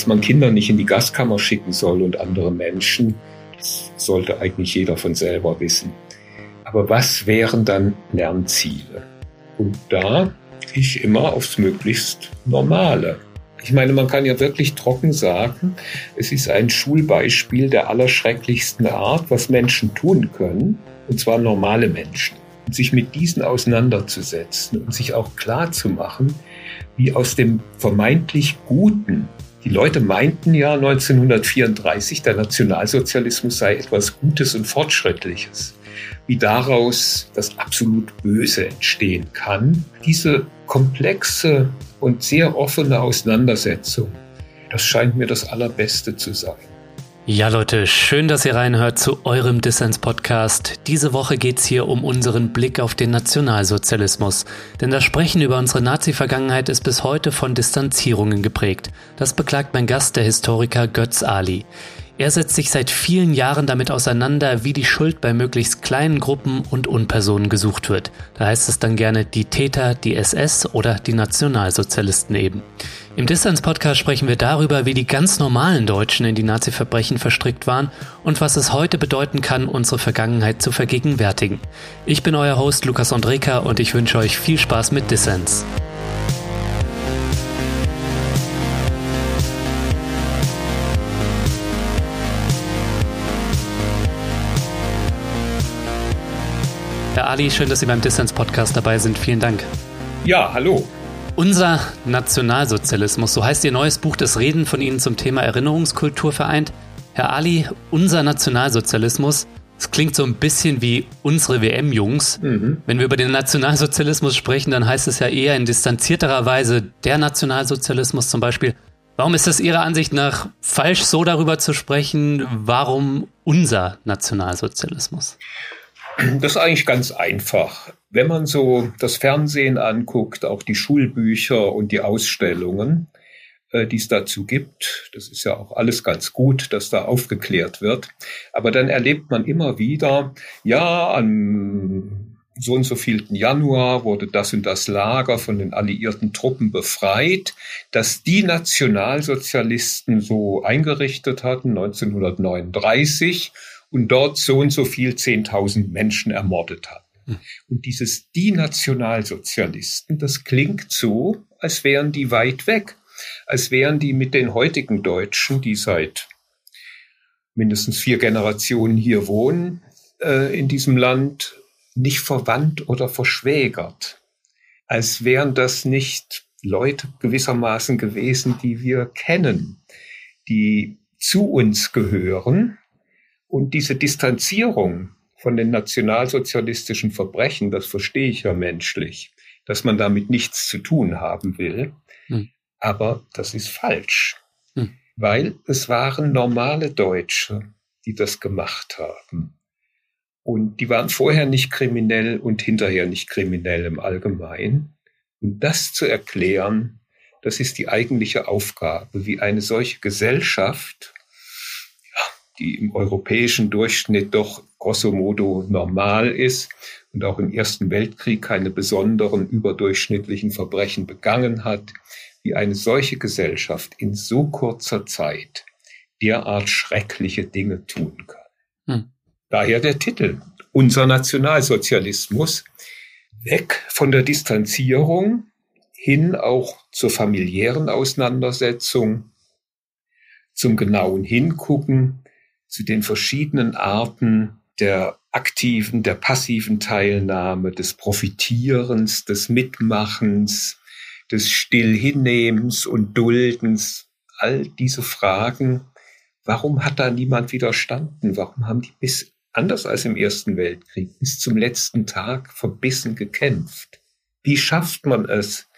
dass man Kinder nicht in die Gaskammer schicken soll und andere Menschen, das sollte eigentlich jeder von selber wissen. Aber was wären dann Lernziele? Und da ich immer aufs möglichst Normale. Ich meine, man kann ja wirklich trocken sagen, es ist ein Schulbeispiel der allerschrecklichsten Art, was Menschen tun können, und zwar normale Menschen. Und sich mit diesen auseinanderzusetzen und sich auch klar zu machen, wie aus dem vermeintlich Guten die Leute meinten ja 1934, der Nationalsozialismus sei etwas Gutes und Fortschrittliches. Wie daraus das absolut Böse entstehen kann. Diese komplexe und sehr offene Auseinandersetzung, das scheint mir das Allerbeste zu sein. Ja, Leute, schön, dass ihr reinhört zu eurem Dissens-Podcast. Diese Woche geht's hier um unseren Blick auf den Nationalsozialismus. Denn das Sprechen über unsere Nazi-Vergangenheit ist bis heute von Distanzierungen geprägt. Das beklagt mein Gast, der Historiker Götz Ali. Er setzt sich seit vielen Jahren damit auseinander, wie die Schuld bei möglichst kleinen Gruppen und Unpersonen gesucht wird. Da heißt es dann gerne die Täter, die SS oder die Nationalsozialisten eben. Im Distance-Podcast sprechen wir darüber, wie die ganz normalen Deutschen in die Nazi-Verbrechen verstrickt waren und was es heute bedeuten kann, unsere Vergangenheit zu vergegenwärtigen. Ich bin euer Host Lukas Andreka und ich wünsche euch viel Spaß mit Dissens. Herr Ali, schön, dass Sie beim Distance Podcast dabei sind. Vielen Dank. Ja, hallo. Unser Nationalsozialismus, so heißt Ihr neues Buch, das Reden von Ihnen zum Thema Erinnerungskultur vereint. Herr Ali, unser Nationalsozialismus, das klingt so ein bisschen wie unsere WM-Jungs. Mhm. Wenn wir über den Nationalsozialismus sprechen, dann heißt es ja eher in distanzierterer Weise der Nationalsozialismus zum Beispiel. Warum ist es Ihrer Ansicht nach falsch, so darüber zu sprechen? Warum unser Nationalsozialismus? Das ist eigentlich ganz einfach. Wenn man so das Fernsehen anguckt, auch die Schulbücher und die Ausstellungen, äh, die es dazu gibt, das ist ja auch alles ganz gut, dass da aufgeklärt wird. Aber dann erlebt man immer wieder, ja, am so und so vielten Januar wurde das und das Lager von den alliierten Truppen befreit, dass die Nationalsozialisten so eingerichtet hatten 1939 und dort so und so viel 10.000 Menschen ermordet hatten. Hm. Und dieses die Nationalsozialisten, das klingt so, als wären die weit weg, als wären die mit den heutigen Deutschen, die seit mindestens vier Generationen hier wohnen, äh, in diesem Land nicht verwandt oder verschwägert, als wären das nicht Leute gewissermaßen gewesen, die wir kennen, die zu uns gehören und diese Distanzierung von den nationalsozialistischen Verbrechen, das verstehe ich ja menschlich, dass man damit nichts zu tun haben will. Hm. Aber das ist falsch, hm. weil es waren normale Deutsche, die das gemacht haben. Und die waren vorher nicht kriminell und hinterher nicht kriminell im Allgemeinen. Und das zu erklären, das ist die eigentliche Aufgabe, wie eine solche Gesellschaft die im europäischen Durchschnitt doch grosso modo normal ist und auch im Ersten Weltkrieg keine besonderen überdurchschnittlichen Verbrechen begangen hat, wie eine solche Gesellschaft in so kurzer Zeit derart schreckliche Dinge tun kann. Hm. Daher der Titel, unser Nationalsozialismus, weg von der Distanzierung hin auch zur familiären Auseinandersetzung, zum genauen Hingucken, zu den verschiedenen Arten der aktiven, der passiven Teilnahme, des Profitierens, des Mitmachens, des Stillhinnehmens und Duldens, all diese Fragen, warum hat da niemand widerstanden? Warum haben die bis, anders als im Ersten Weltkrieg, bis zum letzten Tag verbissen gekämpft? Wie schafft man es,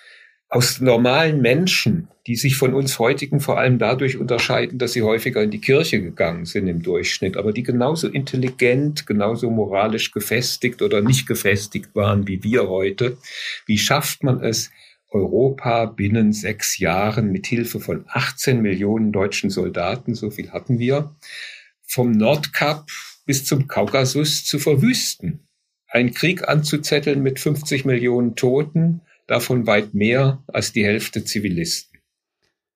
aus normalen Menschen, die sich von uns heutigen vor allem dadurch unterscheiden, dass sie häufiger in die Kirche gegangen sind im Durchschnitt, aber die genauso intelligent, genauso moralisch gefestigt oder nicht gefestigt waren wie wir heute. Wie schafft man es, Europa binnen sechs Jahren mit Hilfe von 18 Millionen deutschen Soldaten, so viel hatten wir, vom Nordkap bis zum Kaukasus zu verwüsten? Ein Krieg anzuzetteln mit 50 Millionen Toten, davon weit mehr als die Hälfte Zivilisten.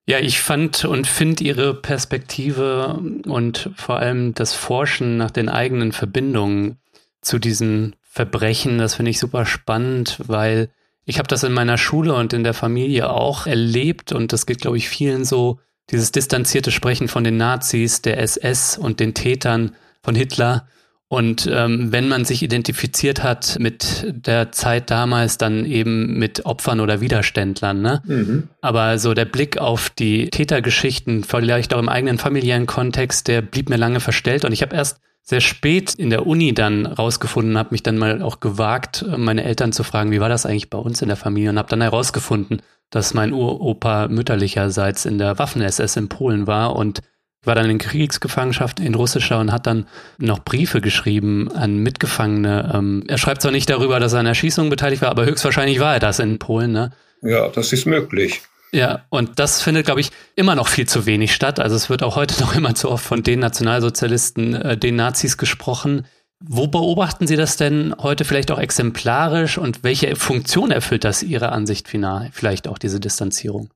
Ja, ich fand und finde Ihre Perspektive und vor allem das Forschen nach den eigenen Verbindungen zu diesen Verbrechen, das finde ich super spannend, weil ich habe das in meiner Schule und in der Familie auch erlebt und das geht, glaube ich, vielen so, dieses distanzierte Sprechen von den Nazis, der SS und den Tätern von Hitler und ähm, wenn man sich identifiziert hat mit der Zeit damals, dann eben mit Opfern oder Widerständlern. Ne? Mhm. Aber so der Blick auf die Tätergeschichten, vielleicht auch im eigenen familiären Kontext, der blieb mir lange verstellt. Und ich habe erst sehr spät in der Uni dann rausgefunden, habe mich dann mal auch gewagt, meine Eltern zu fragen, wie war das eigentlich bei uns in der Familie? Und habe dann herausgefunden, dass mein Uropa mütterlicherseits in der Waffen-SS in Polen war und war dann in Kriegsgefangenschaft in russischer und hat dann noch Briefe geschrieben an Mitgefangene. Ähm, er schreibt zwar nicht darüber, dass er an Erschießungen beteiligt war, aber höchstwahrscheinlich war er das in Polen, ne? Ja, das ist möglich. Ja, und das findet, glaube ich, immer noch viel zu wenig statt. Also es wird auch heute noch immer zu oft von den Nationalsozialisten, äh, den Nazis gesprochen. Wo beobachten Sie das denn heute vielleicht auch exemplarisch und welche Funktion erfüllt das Ihrer Ansicht final? Vielleicht auch diese Distanzierung?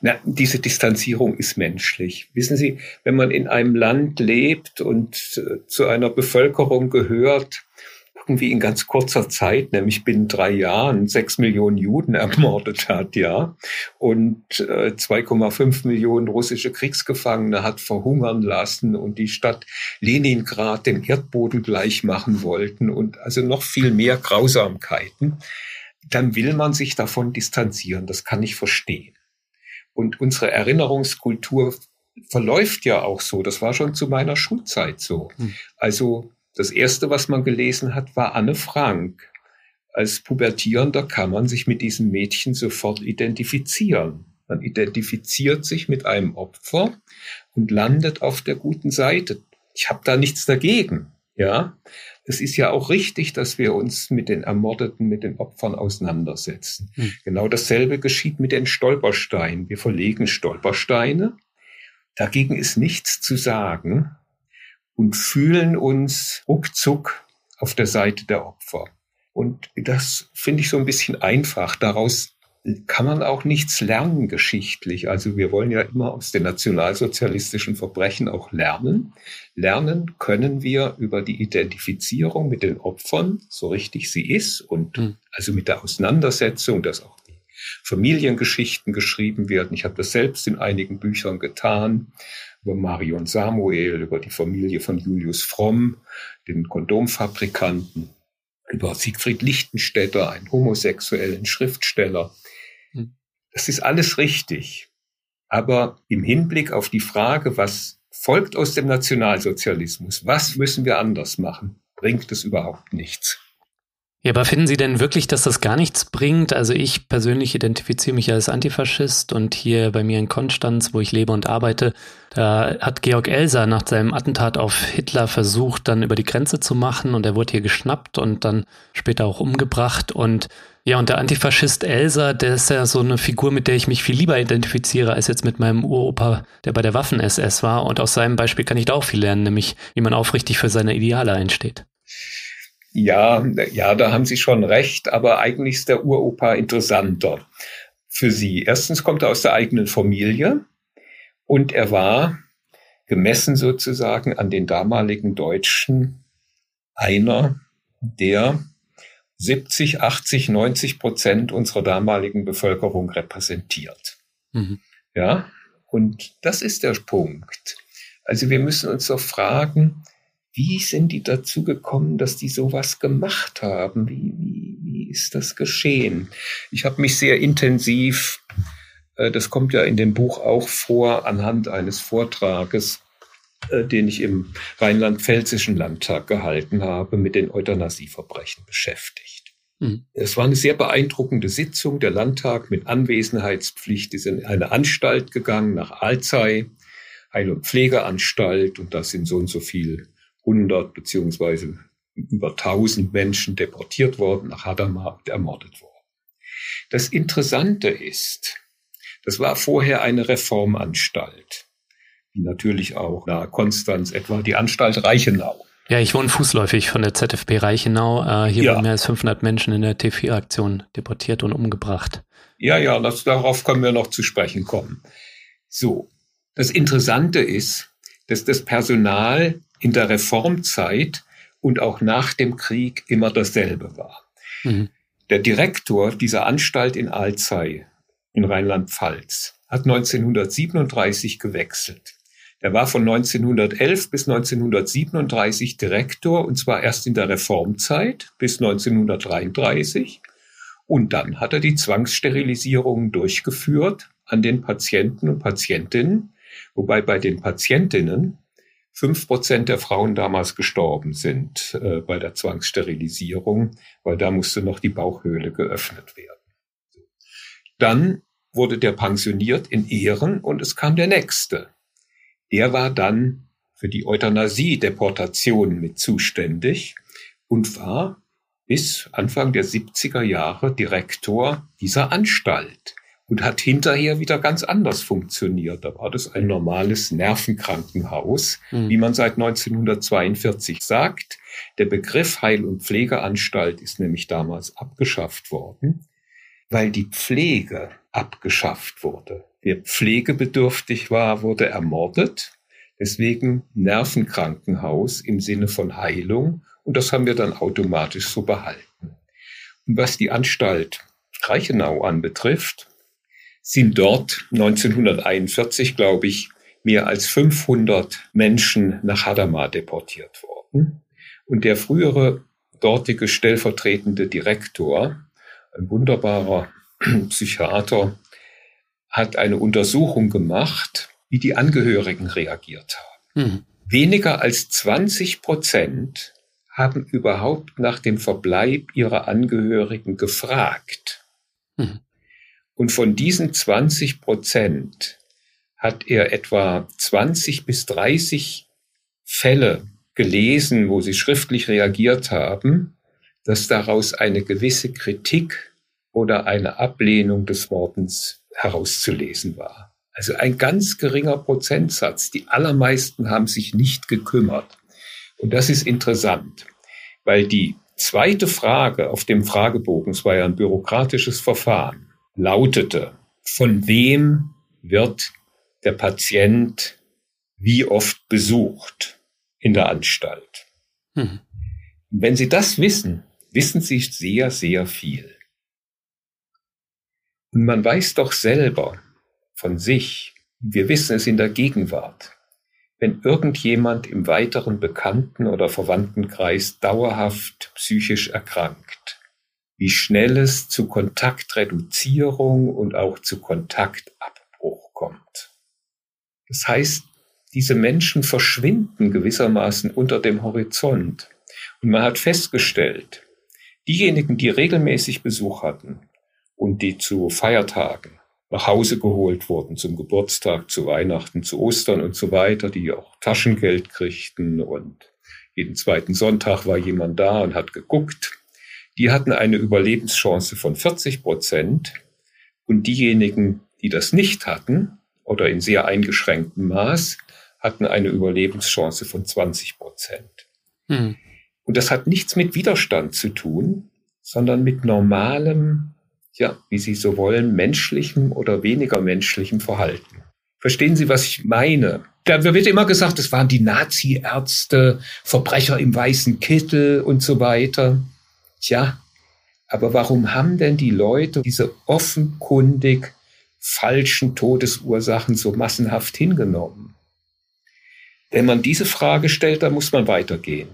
Na, diese Distanzierung ist menschlich. Wissen Sie, wenn man in einem Land lebt und äh, zu einer Bevölkerung gehört, irgendwie in ganz kurzer Zeit, nämlich binnen drei Jahren, sechs Millionen Juden ermordet hat, ja, und äh, 2,5 Millionen russische Kriegsgefangene hat verhungern lassen und die Stadt Leningrad dem Erdboden gleich machen wollten und also noch viel mehr Grausamkeiten, dann will man sich davon distanzieren. Das kann ich verstehen. Und unsere Erinnerungskultur verläuft ja auch so. Das war schon zu meiner Schulzeit so. Hm. Also das erste, was man gelesen hat, war Anne Frank. Als Pubertierender kann man sich mit diesem Mädchen sofort identifizieren. Man identifiziert sich mit einem Opfer und landet auf der guten Seite. Ich habe da nichts dagegen. Ja, es ist ja auch richtig, dass wir uns mit den Ermordeten, mit den Opfern auseinandersetzen. Hm. Genau dasselbe geschieht mit den Stolpersteinen. Wir verlegen Stolpersteine. Dagegen ist nichts zu sagen und fühlen uns ruckzuck auf der Seite der Opfer. Und das finde ich so ein bisschen einfach. Daraus kann man auch nichts lernen geschichtlich. Also wir wollen ja immer aus den nationalsozialistischen Verbrechen auch lernen. Lernen können wir über die Identifizierung mit den Opfern, so richtig sie ist, und mhm. also mit der Auseinandersetzung, dass auch die Familiengeschichten geschrieben werden. Ich habe das selbst in einigen Büchern getan, über Marion Samuel, über die Familie von Julius Fromm, den Kondomfabrikanten, über Siegfried Lichtenstädter, einen homosexuellen Schriftsteller. Das ist alles richtig. Aber im Hinblick auf die Frage, was folgt aus dem Nationalsozialismus, was müssen wir anders machen, bringt es überhaupt nichts. Ja, aber finden Sie denn wirklich, dass das gar nichts bringt? Also ich persönlich identifiziere mich als Antifaschist und hier bei mir in Konstanz, wo ich lebe und arbeite, da hat Georg Elser nach seinem Attentat auf Hitler versucht, dann über die Grenze zu machen und er wurde hier geschnappt und dann später auch umgebracht und ja, und der Antifaschist Elsa, der ist ja so eine Figur, mit der ich mich viel lieber identifiziere, als jetzt mit meinem Uropa, der bei der Waffen-SS war. Und aus seinem Beispiel kann ich da auch viel lernen, nämlich wie man aufrichtig für seine Ideale einsteht. Ja, ja, da haben Sie schon recht, aber eigentlich ist der Uropa interessanter für Sie. Erstens kommt er aus der eigenen Familie und er war gemessen sozusagen an den damaligen Deutschen einer, der 70, 80, 90 Prozent unserer damaligen Bevölkerung repräsentiert. Mhm. Ja, und das ist der Punkt. Also wir müssen uns doch fragen, wie sind die dazu gekommen, dass die sowas gemacht haben? Wie, wie, wie ist das geschehen? Ich habe mich sehr intensiv, äh, das kommt ja in dem Buch auch vor, anhand eines Vortrages, äh, den ich im Rheinland-Pfälzischen Landtag gehalten habe, mit den Euthanasieverbrechen beschäftigt. Mhm. Es war eine sehr beeindruckende Sitzung. Der Landtag mit Anwesenheitspflicht ist in eine Anstalt gegangen nach Alzey, Heil- und Pflegeanstalt, und da sind so und so viel 100 beziehungsweise über 1000 Menschen deportiert worden, nach Hadamar und ermordet worden. Das Interessante ist, das war vorher eine Reformanstalt, natürlich auch nahe Konstanz etwa die Anstalt Reichenau. Ja, ich wohne fußläufig von der ZFB Reichenau. Äh, hier ja. wurden mehr als 500 Menschen in der T4-Aktion deportiert und umgebracht. Ja, ja, das, darauf können wir noch zu sprechen kommen. So, das Interessante ist, dass das Personal in der Reformzeit und auch nach dem Krieg immer dasselbe war. Mhm. Der Direktor dieser Anstalt in Alzey in Rheinland-Pfalz hat 1937 gewechselt. Er war von 1911 bis 1937 Direktor und zwar erst in der Reformzeit bis 1933 und dann hat er die Zwangssterilisierung durchgeführt an den Patienten und Patientinnen, wobei bei den Patientinnen fünf Prozent der Frauen damals gestorben sind äh, bei der Zwangssterilisierung, weil da musste noch die Bauchhöhle geöffnet werden. Dann wurde der pensioniert in Ehren und es kam der nächste. Der war dann für die Euthanasie-Deportation mit zuständig und war bis Anfang der 70er Jahre Direktor dieser Anstalt und hat hinterher wieder ganz anders funktioniert. Da war das ein normales Nervenkrankenhaus, mhm. wie man seit 1942 sagt. Der Begriff Heil- und Pflegeanstalt ist nämlich damals abgeschafft worden, weil die Pflege abgeschafft wurde. Wer pflegebedürftig war, wurde ermordet. Deswegen Nervenkrankenhaus im Sinne von Heilung. Und das haben wir dann automatisch so behalten. Und was die Anstalt Reichenau anbetrifft, sind dort 1941, glaube ich, mehr als 500 Menschen nach Hadamar deportiert worden. Und der frühere dortige stellvertretende Direktor, ein wunderbarer Psychiater, hat eine Untersuchung gemacht, wie die Angehörigen reagiert haben. Mhm. Weniger als 20 Prozent haben überhaupt nach dem Verbleib ihrer Angehörigen gefragt. Mhm. Und von diesen 20 Prozent hat er etwa 20 bis 30 Fälle gelesen, wo sie schriftlich reagiert haben, dass daraus eine gewisse Kritik oder eine Ablehnung des Wortens herauszulesen war. Also ein ganz geringer Prozentsatz. Die allermeisten haben sich nicht gekümmert. Und das ist interessant, weil die zweite Frage auf dem Fragebogen, es war ja ein bürokratisches Verfahren, lautete, von wem wird der Patient wie oft besucht in der Anstalt? Mhm. Wenn Sie das wissen, wissen Sie sehr, sehr viel. Und man weiß doch selber von sich, wir wissen es in der Gegenwart, wenn irgendjemand im weiteren Bekannten- oder Verwandtenkreis dauerhaft psychisch erkrankt, wie schnell es zu Kontaktreduzierung und auch zu Kontaktabbruch kommt. Das heißt, diese Menschen verschwinden gewissermaßen unter dem Horizont. Und man hat festgestellt, diejenigen, die regelmäßig Besuch hatten und die zu Feiertagen nach Hause geholt wurden, zum Geburtstag, zu Weihnachten, zu Ostern und so weiter, die auch Taschengeld kriegten und jeden zweiten Sonntag war jemand da und hat geguckt, die hatten eine Überlebenschance von 40 Prozent und diejenigen, die das nicht hatten oder in sehr eingeschränktem Maß, hatten eine Überlebenschance von 20 Prozent. Hm. Und das hat nichts mit Widerstand zu tun, sondern mit normalem, ja, wie Sie so wollen, menschlichem oder weniger menschlichem Verhalten. Verstehen Sie, was ich meine? Da wird immer gesagt, es waren die Nazi-Ärzte, Verbrecher im weißen Kittel und so weiter. Tja, aber warum haben denn die Leute diese offenkundig falschen Todesursachen so massenhaft hingenommen? Wenn man diese Frage stellt, dann muss man weitergehen.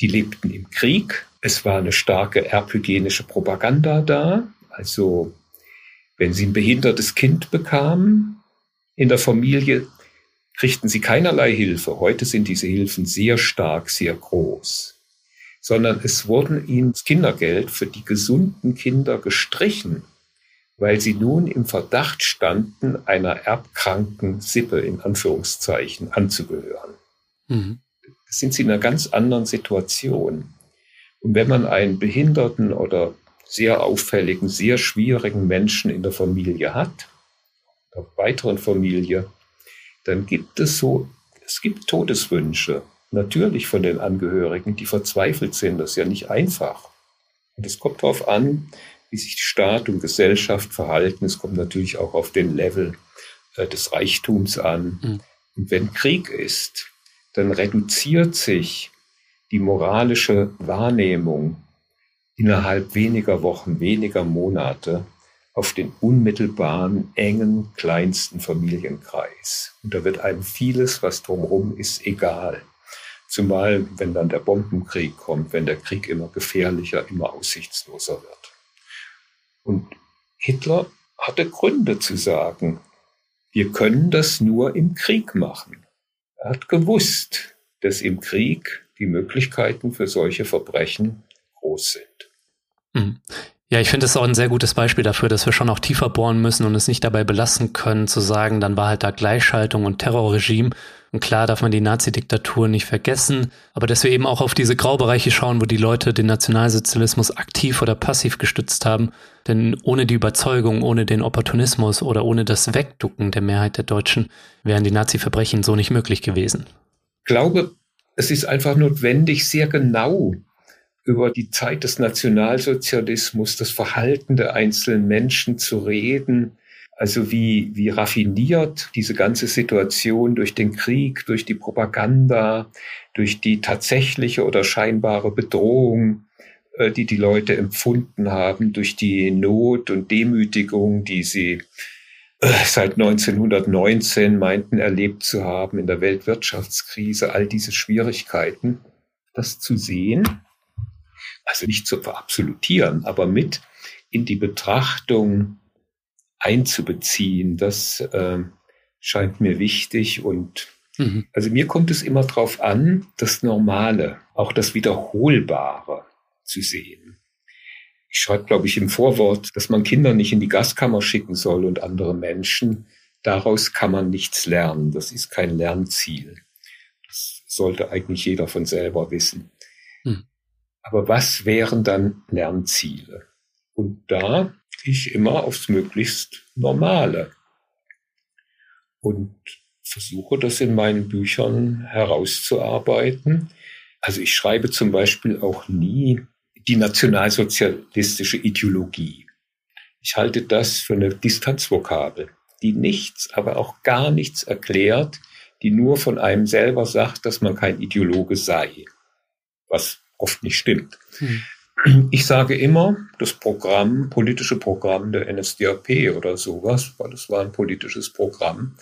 Die lebten im Krieg, es war eine starke erbhygienische Propaganda da, also wenn sie ein behindertes Kind bekamen in der Familie, kriegten sie keinerlei Hilfe. Heute sind diese Hilfen sehr stark, sehr groß sondern es wurden ihnen das Kindergeld für die gesunden Kinder gestrichen, weil sie nun im Verdacht standen, einer erbkranken Sippe in Anführungszeichen anzugehören. Mhm. sind sie in einer ganz anderen Situation. Und wenn man einen behinderten oder sehr auffälligen, sehr schwierigen Menschen in der Familie hat, der weiteren Familie, dann gibt es so, es gibt Todeswünsche natürlich von den Angehörigen, die verzweifelt sind. Das ist ja nicht einfach. Und es kommt darauf an, wie sich Staat und Gesellschaft verhalten. Es kommt natürlich auch auf den Level äh, des Reichtums an. Mhm. Und wenn Krieg ist, dann reduziert sich die moralische Wahrnehmung innerhalb weniger Wochen, weniger Monate auf den unmittelbaren, engen, kleinsten Familienkreis. Und da wird einem vieles, was drumherum ist, egal. Zumal, wenn dann der Bombenkrieg kommt, wenn der Krieg immer gefährlicher, immer aussichtsloser wird. Und Hitler hatte Gründe zu sagen, wir können das nur im Krieg machen. Er hat gewusst, dass im Krieg die Möglichkeiten für solche Verbrechen groß sind. Mhm. Ja, ich finde es auch ein sehr gutes Beispiel dafür, dass wir schon auch tiefer bohren müssen und es nicht dabei belassen können, zu sagen, dann war halt da Gleichschaltung und Terrorregime. Und klar darf man die Nazi-Diktatur nicht vergessen, aber dass wir eben auch auf diese Graubereiche schauen, wo die Leute den Nationalsozialismus aktiv oder passiv gestützt haben. Denn ohne die Überzeugung, ohne den Opportunismus oder ohne das Wegducken der Mehrheit der Deutschen wären die Nazi-Verbrechen so nicht möglich gewesen. Ich glaube, es ist einfach notwendig, sehr genau über die Zeit des Nationalsozialismus, das Verhalten der einzelnen Menschen zu reden, also wie, wie raffiniert diese ganze Situation durch den Krieg, durch die Propaganda, durch die tatsächliche oder scheinbare Bedrohung, äh, die die Leute empfunden haben, durch die Not und Demütigung, die sie äh, seit 1919 meinten erlebt zu haben in der Weltwirtschaftskrise, all diese Schwierigkeiten, das zu sehen also nicht zu verabsolutieren, aber mit in die Betrachtung einzubeziehen, das äh, scheint mir wichtig und mhm. also mir kommt es immer darauf an, das Normale, auch das Wiederholbare zu sehen. Ich schreibe, glaube ich, im Vorwort, dass man Kinder nicht in die Gaskammer schicken soll und andere Menschen. Daraus kann man nichts lernen. Das ist kein Lernziel. Das sollte eigentlich jeder von selber wissen. Aber was wären dann Lernziele? Und da gehe ich immer aufs möglichst Normale und versuche das in meinen Büchern herauszuarbeiten. Also ich schreibe zum Beispiel auch nie die nationalsozialistische Ideologie. Ich halte das für eine Distanzvokabel, die nichts, aber auch gar nichts erklärt, die nur von einem selber sagt, dass man kein Ideologe sei, was oft nicht stimmt. Hm. Ich sage immer, das Programm, politische Programm der NSDAP oder sowas, weil es war ein politisches Programm,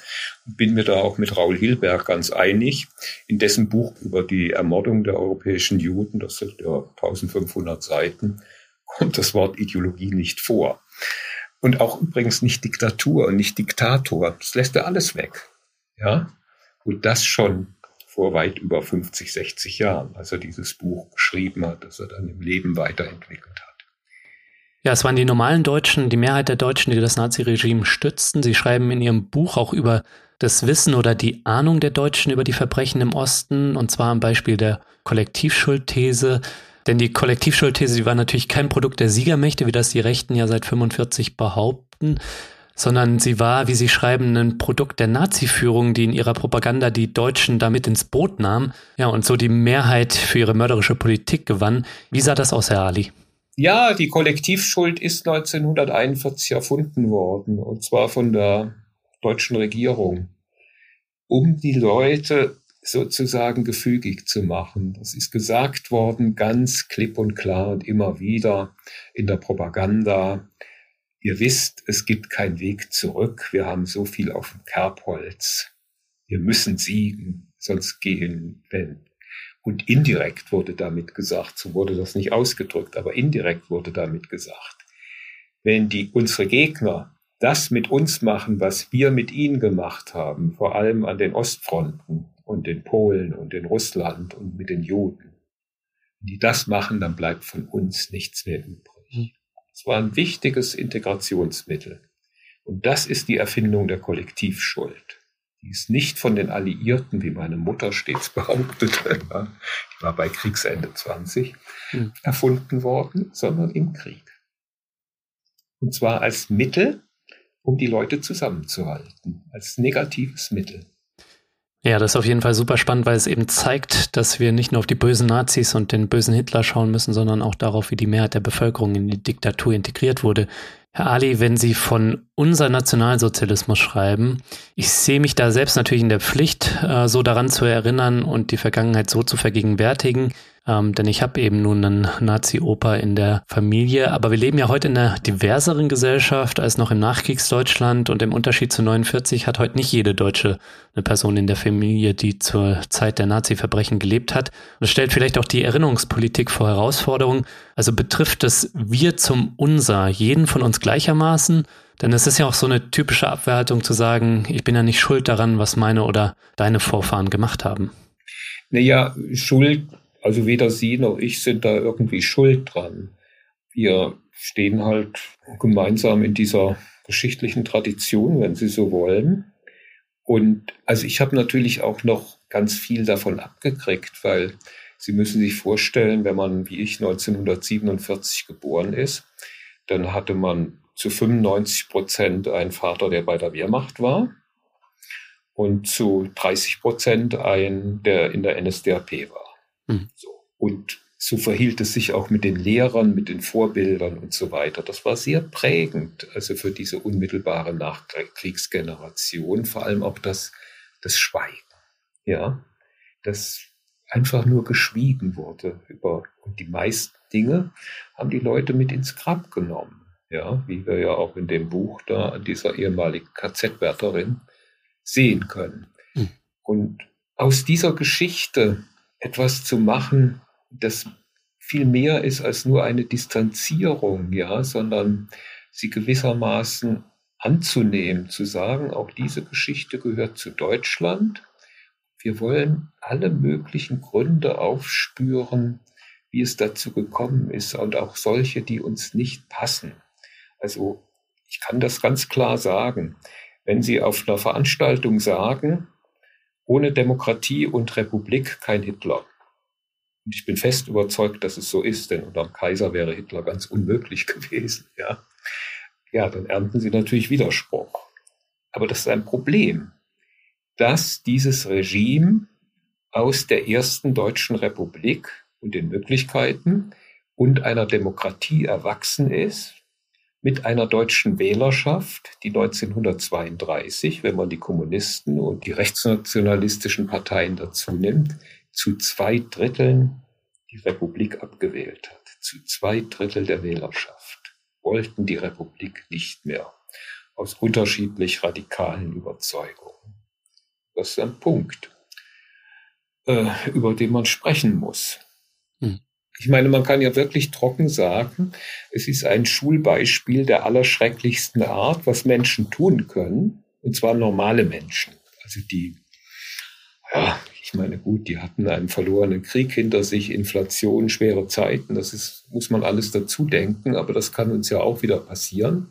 bin mir da auch mit Raul Hilberg ganz einig. In dessen Buch über die Ermordung der europäischen Juden, das sind ja 1500 Seiten, kommt das Wort Ideologie nicht vor. Und auch übrigens nicht Diktatur und nicht Diktator. Das lässt er alles weg. Ja? Und das schon vor weit über 50, 60 Jahren, als er dieses Buch geschrieben hat, das er dann im Leben weiterentwickelt hat. Ja, es waren die normalen Deutschen, die Mehrheit der Deutschen, die das Naziregime stützten. Sie schreiben in ihrem Buch auch über das Wissen oder die Ahnung der Deutschen über die Verbrechen im Osten, und zwar am Beispiel der Kollektivschuldthese. Denn die Kollektivschuldthese, die war natürlich kein Produkt der Siegermächte, wie das die Rechten ja seit 45 behaupten, sondern sie war, wie Sie schreiben, ein Produkt der Nazi-Führung, die in ihrer Propaganda die Deutschen damit ins Boot nahm, ja, und so die Mehrheit für ihre mörderische Politik gewann. Wie sah das aus, Herr Ali? Ja, die Kollektivschuld ist 1941 erfunden worden, und zwar von der deutschen Regierung, um die Leute sozusagen gefügig zu machen. Das ist gesagt worden, ganz klipp und klar und immer wieder in der Propaganda. Ihr wisst, es gibt keinen Weg zurück. Wir haben so viel auf dem Kerbholz. Wir müssen siegen, sonst gehen wenn. Und indirekt wurde damit gesagt, so wurde das nicht ausgedrückt, aber indirekt wurde damit gesagt, wenn die, unsere Gegner das mit uns machen, was wir mit ihnen gemacht haben, vor allem an den Ostfronten und den Polen und in Russland und mit den Juden, wenn die das machen, dann bleibt von uns nichts mehr übrig. Mhm. Es war ein wichtiges Integrationsmittel. Und das ist die Erfindung der Kollektivschuld. Die ist nicht von den Alliierten, wie meine Mutter stets behauptete, die war bei Kriegsende 20, hm. erfunden worden, sondern im Krieg. Und zwar als Mittel, um die Leute zusammenzuhalten, als negatives Mittel. Ja, das ist auf jeden Fall super spannend, weil es eben zeigt, dass wir nicht nur auf die bösen Nazis und den bösen Hitler schauen müssen, sondern auch darauf, wie die Mehrheit der Bevölkerung in die Diktatur integriert wurde. Herr Ali, wenn Sie von unser Nationalsozialismus schreiben, ich sehe mich da selbst natürlich in der Pflicht, äh, so daran zu erinnern und die Vergangenheit so zu vergegenwärtigen. Ähm, denn ich habe eben nun einen Nazi-Opa in der Familie. Aber wir leben ja heute in einer diverseren Gesellschaft als noch im Nachkriegsdeutschland. Und im Unterschied zu 49 hat heute nicht jede Deutsche eine Person in der Familie, die zur Zeit der Nazi-Verbrechen gelebt hat. Und das stellt vielleicht auch die Erinnerungspolitik vor Herausforderungen. Also betrifft es wir zum Unser jeden von uns gleichermaßen? Denn es ist ja auch so eine typische Abwertung zu sagen, ich bin ja nicht schuld daran, was meine oder deine Vorfahren gemacht haben. Naja, Schuld also weder Sie noch ich sind da irgendwie schuld dran. Wir stehen halt gemeinsam in dieser geschichtlichen Tradition, wenn Sie so wollen. Und also ich habe natürlich auch noch ganz viel davon abgekriegt, weil Sie müssen sich vorstellen, wenn man wie ich 1947 geboren ist, dann hatte man zu 95 Prozent einen Vater, der bei der Wehrmacht war und zu 30 Prozent einen, der in der NSDAP war. Mhm. Und so verhielt es sich auch mit den Lehrern, mit den Vorbildern und so weiter. Das war sehr prägend, also für diese unmittelbare Nachkriegsgeneration, vor allem auch das, das Schweigen, ja, das einfach nur geschwiegen wurde über, und die meisten Dinge haben die Leute mit ins Grab genommen, ja, wie wir ja auch in dem Buch da an dieser ehemaligen KZ-Wärterin sehen können. Mhm. Und aus dieser Geschichte etwas zu machen, das viel mehr ist als nur eine Distanzierung, ja, sondern sie gewissermaßen anzunehmen, zu sagen, auch diese Geschichte gehört zu Deutschland. Wir wollen alle möglichen Gründe aufspüren, wie es dazu gekommen ist und auch solche, die uns nicht passen. Also ich kann das ganz klar sagen. Wenn Sie auf einer Veranstaltung sagen, ohne Demokratie und Republik kein Hitler. Und ich bin fest überzeugt, dass es so ist, denn unter dem Kaiser wäre Hitler ganz unmöglich gewesen. Ja, ja dann ernten sie natürlich Widerspruch. Aber das ist ein Problem, dass dieses Regime aus der ersten deutschen Republik und den Möglichkeiten und einer Demokratie erwachsen ist, mit einer deutschen Wählerschaft, die 1932, wenn man die Kommunisten und die rechtsnationalistischen Parteien dazu nimmt, zu zwei Dritteln die Republik abgewählt hat. Zu zwei Drittel der Wählerschaft wollten die Republik nicht mehr aus unterschiedlich radikalen Überzeugungen. Das ist ein Punkt, äh, über den man sprechen muss. Ich meine, man kann ja wirklich trocken sagen, es ist ein Schulbeispiel der allerschrecklichsten Art, was Menschen tun können, und zwar normale Menschen. Also die, ja, ich meine, gut, die hatten einen verlorenen Krieg hinter sich, Inflation, schwere Zeiten, das ist, muss man alles dazu denken, aber das kann uns ja auch wieder passieren.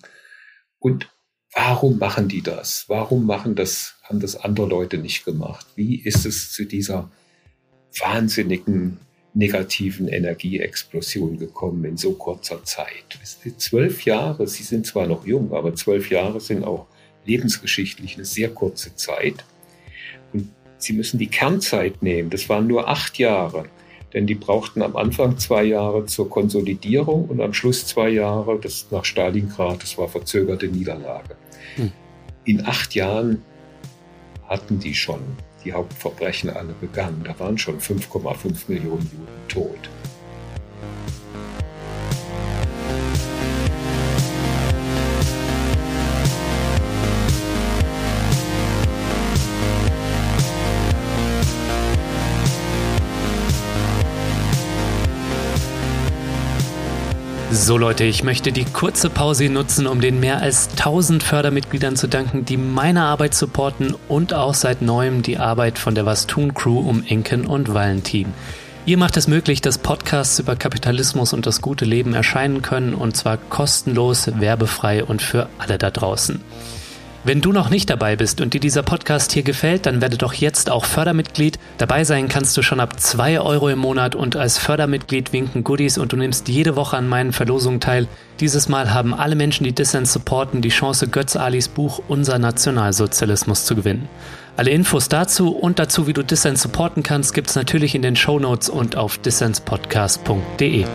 Und warum machen die das? Warum machen das, haben das andere Leute nicht gemacht? Wie ist es zu dieser wahnsinnigen negativen Energieexplosion gekommen in so kurzer Zeit. Zwölf Jahre, Sie sind zwar noch jung, aber zwölf Jahre sind auch lebensgeschichtlich eine sehr kurze Zeit. Und Sie müssen die Kernzeit nehmen. Das waren nur acht Jahre. Denn die brauchten am Anfang zwei Jahre zur Konsolidierung und am Schluss zwei Jahre, das nach Stalingrad, das war verzögerte Niederlage. Hm. In acht Jahren hatten die schon die Hauptverbrechen alle begangen. Da waren schon 5,5 Millionen Juden tot. So Leute, ich möchte die kurze Pause nutzen, um den mehr als 1000 Fördermitgliedern zu danken, die meine Arbeit supporten und auch seit neuem die Arbeit von der Was tun Crew um Enken und Valentin. Ihr macht es möglich, dass Podcasts über Kapitalismus und das gute Leben erscheinen können und zwar kostenlos, werbefrei und für alle da draußen. Wenn du noch nicht dabei bist und dir dieser Podcast hier gefällt, dann werde doch jetzt auch Fördermitglied. Dabei sein kannst du schon ab 2 Euro im Monat und als Fördermitglied winken Goodies und du nimmst jede Woche an meinen Verlosungen teil. Dieses Mal haben alle Menschen, die Dissens supporten, die Chance, Götz Alis Buch Unser Nationalsozialismus zu gewinnen. Alle Infos dazu und dazu, wie du Dissens supporten kannst, gibt's natürlich in den Show Notes und auf dissenspodcast.de.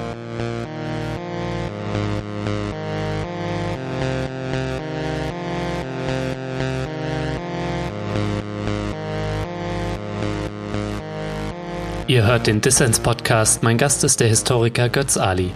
Ihr hört den Dissens-Podcast. Mein Gast ist der Historiker Götz Ali.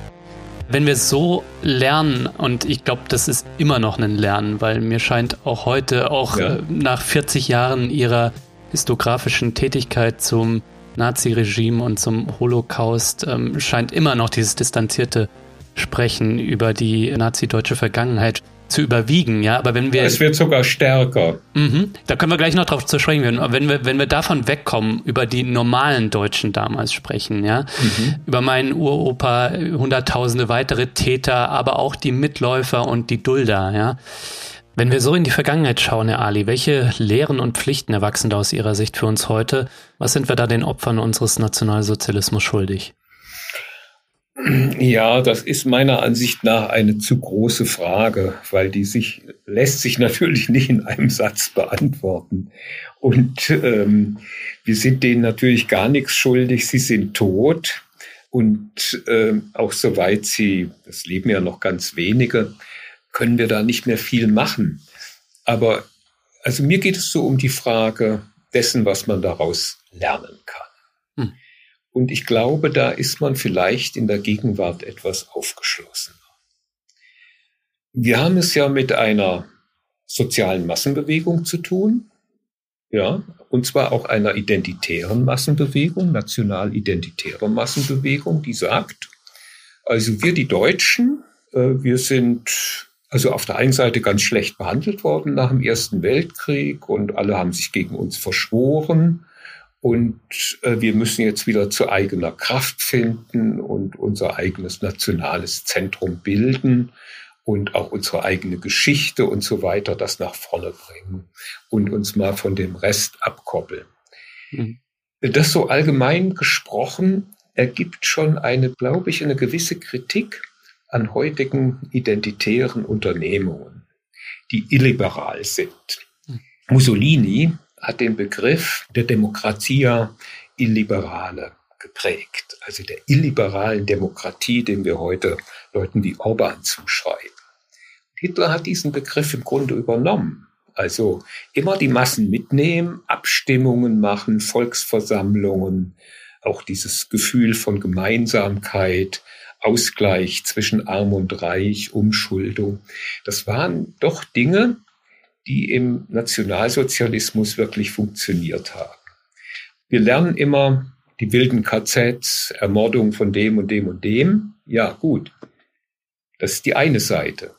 Wenn wir so lernen, und ich glaube, das ist immer noch ein Lernen, weil mir scheint auch heute, auch ja. Äh, nach 40 Jahren ihrer historiografischen Tätigkeit zum Nazi-Regime und zum Holocaust, ähm, scheint immer noch dieses distanzierte Sprechen über die nazi-deutsche Vergangenheit zu überwiegen, ja. Aber wenn wir. Es wird sogar stärker. Mhm, da können wir gleich noch drauf zu sprechen werden. Aber wenn wir, wenn wir davon wegkommen, über die normalen Deutschen damals sprechen, ja, mhm. über meinen Uropa, hunderttausende weitere Täter, aber auch die Mitläufer und die Dulder, ja. Wenn wir so in die Vergangenheit schauen, Herr Ali, welche Lehren und Pflichten erwachsen da aus Ihrer Sicht für uns heute? Was sind wir da den Opfern unseres Nationalsozialismus schuldig? Ja, das ist meiner Ansicht nach eine zu große Frage, weil die sich lässt sich natürlich nicht in einem Satz beantworten. Und ähm, wir sind denen natürlich gar nichts schuldig. Sie sind tot und äh, auch soweit sie, das leben ja noch ganz wenige, können wir da nicht mehr viel machen. Aber also mir geht es so um die Frage dessen, was man daraus lernen kann. Und ich glaube, da ist man vielleicht in der Gegenwart etwas aufgeschlossener. Wir haben es ja mit einer sozialen Massenbewegung zu tun, ja, und zwar auch einer identitären Massenbewegung, national-identitären Massenbewegung, die sagt, also wir die Deutschen, äh, wir sind also auf der einen Seite ganz schlecht behandelt worden nach dem Ersten Weltkrieg und alle haben sich gegen uns verschworen und äh, wir müssen jetzt wieder zu eigener Kraft finden und unser eigenes nationales Zentrum bilden und auch unsere eigene Geschichte und so weiter das nach vorne bringen und uns mal von dem Rest abkoppeln. Mhm. Das so allgemein gesprochen ergibt schon eine, glaube ich, eine gewisse Kritik an heutigen identitären Unternehmungen, die illiberal sind. Mhm. Mussolini hat den Begriff der Demokratia illiberale geprägt, also der illiberalen Demokratie, den wir heute Leuten wie Orban zuschreiben. Hitler hat diesen Begriff im Grunde übernommen. Also immer die Massen mitnehmen, Abstimmungen machen, Volksversammlungen, auch dieses Gefühl von Gemeinsamkeit, Ausgleich zwischen Arm und Reich, Umschuldung. Das waren doch Dinge, die im Nationalsozialismus wirklich funktioniert haben. Wir lernen immer die wilden KZs, Ermordung von dem und dem und dem. Ja, gut. Das ist die eine Seite.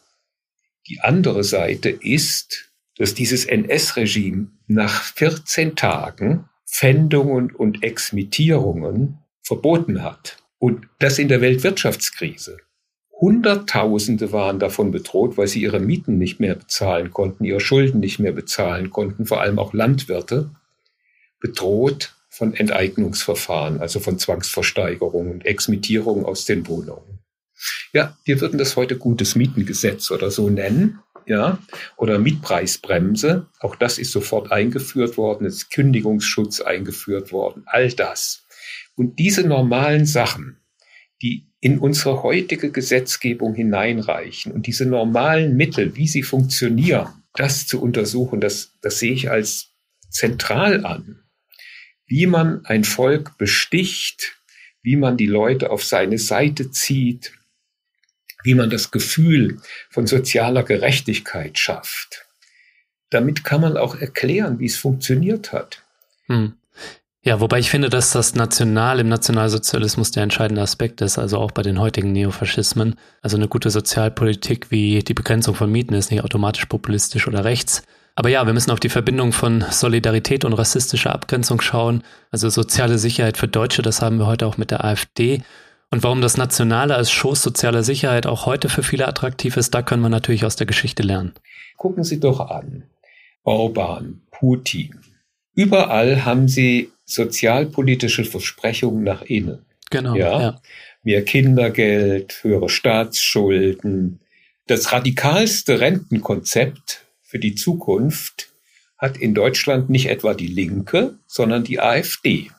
Die andere Seite ist, dass dieses NS-Regime nach 14 Tagen Pfändungen und Exmittierungen verboten hat. Und das in der Weltwirtschaftskrise. Hunderttausende waren davon bedroht, weil sie ihre Mieten nicht mehr bezahlen konnten, ihre Schulden nicht mehr bezahlen konnten, vor allem auch Landwirte, bedroht von Enteignungsverfahren, also von Zwangsversteigerungen und Exmittierungen aus den Wohnungen. Ja, wir würden das heute gutes Mietengesetz oder so nennen, ja, oder Mietpreisbremse. Auch das ist sofort eingeführt worden, es ist Kündigungsschutz eingeführt worden, all das. Und diese normalen Sachen, die in unsere heutige Gesetzgebung hineinreichen und diese normalen Mittel, wie sie funktionieren, das zu untersuchen, das, das sehe ich als zentral an. Wie man ein Volk besticht, wie man die Leute auf seine Seite zieht, wie man das Gefühl von sozialer Gerechtigkeit schafft. Damit kann man auch erklären, wie es funktioniert hat. Hm. Ja, wobei ich finde, dass das National im Nationalsozialismus der entscheidende Aspekt ist, also auch bei den heutigen Neofaschismen. Also eine gute Sozialpolitik wie die Begrenzung von Mieten ist nicht automatisch populistisch oder rechts. Aber ja, wir müssen auf die Verbindung von Solidarität und rassistischer Abgrenzung schauen. Also soziale Sicherheit für Deutsche, das haben wir heute auch mit der AfD. Und warum das Nationale als Schoß sozialer Sicherheit auch heute für viele attraktiv ist, da können wir natürlich aus der Geschichte lernen. Gucken Sie doch an. Orban, Putin. Überall haben sie sozialpolitische Versprechungen nach innen. Genau. Ja? ja. Mehr Kindergeld, höhere Staatsschulden. Das radikalste Rentenkonzept für die Zukunft hat in Deutschland nicht etwa die Linke, sondern die AfD.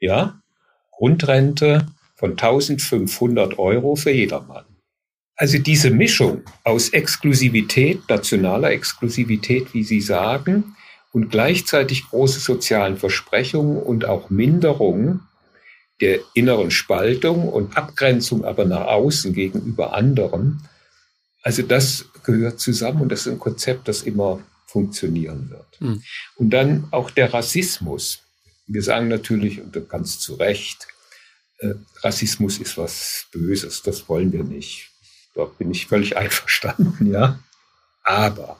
Ja? Grundrente von 1500 Euro für jedermann. Also diese Mischung aus Exklusivität, nationaler Exklusivität, wie Sie sagen, und gleichzeitig große sozialen Versprechungen und auch Minderung der inneren Spaltung und Abgrenzung aber nach außen gegenüber anderen. Also das gehört zusammen und das ist ein Konzept, das immer funktionieren wird. Mhm. Und dann auch der Rassismus. Wir sagen natürlich, und ganz zu Recht, äh, Rassismus ist was Böses, das wollen wir nicht. Da bin ich völlig einverstanden, ja. Aber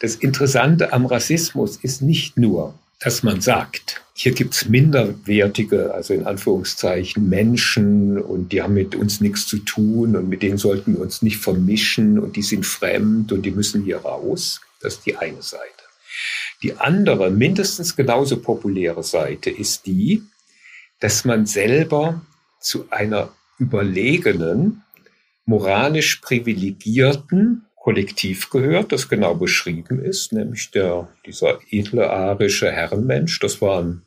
das Interessante am Rassismus ist nicht nur, dass man sagt, hier gibt's minderwertige, also in Anführungszeichen Menschen und die haben mit uns nichts zu tun und mit denen sollten wir uns nicht vermischen und die sind fremd und die müssen hier raus. Das ist die eine Seite. Die andere, mindestens genauso populäre Seite ist die, dass man selber zu einer überlegenen, moralisch privilegierten Kollektiv gehört, das genau beschrieben ist, nämlich der, dieser edle arische Herrenmensch. Das waren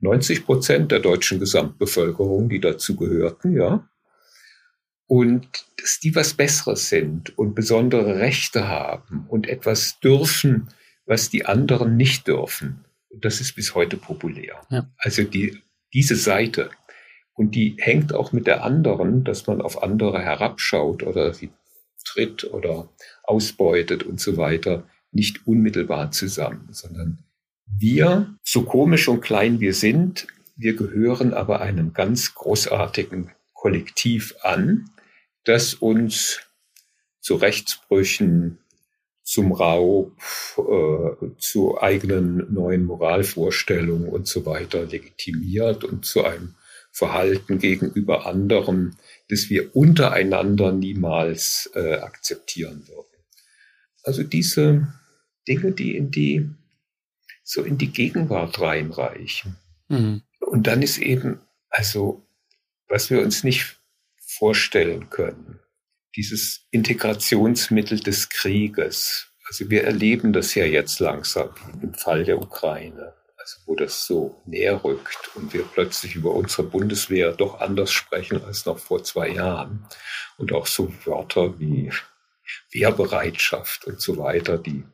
90 Prozent der deutschen Gesamtbevölkerung, die dazu gehörten, ja. Und dass die was Besseres sind und besondere Rechte haben und etwas dürfen, was die anderen nicht dürfen. Das ist bis heute populär. Ja. Also die, diese Seite. Und die hängt auch mit der anderen, dass man auf andere herabschaut oder sie tritt oder ausbeutet und so weiter, nicht unmittelbar zusammen, sondern wir, so komisch und klein wir sind, wir gehören aber einem ganz großartigen Kollektiv an, das uns zu Rechtsbrüchen, zum Raub, äh, zu eigenen neuen Moralvorstellungen und so weiter legitimiert und zu einem Verhalten gegenüber anderen, das wir untereinander niemals äh, akzeptieren würden. Also diese Dinge, die in die, so in die Gegenwart reinreichen. Mhm. Und dann ist eben, also, was wir uns nicht vorstellen können, dieses Integrationsmittel des Krieges. Also wir erleben das ja jetzt langsam im Fall der Ukraine also wo das so näher rückt und wir plötzlich über unsere Bundeswehr doch anders sprechen als noch vor zwei Jahren. Und auch so Wörter wie Wehrbereitschaft und so weiter, die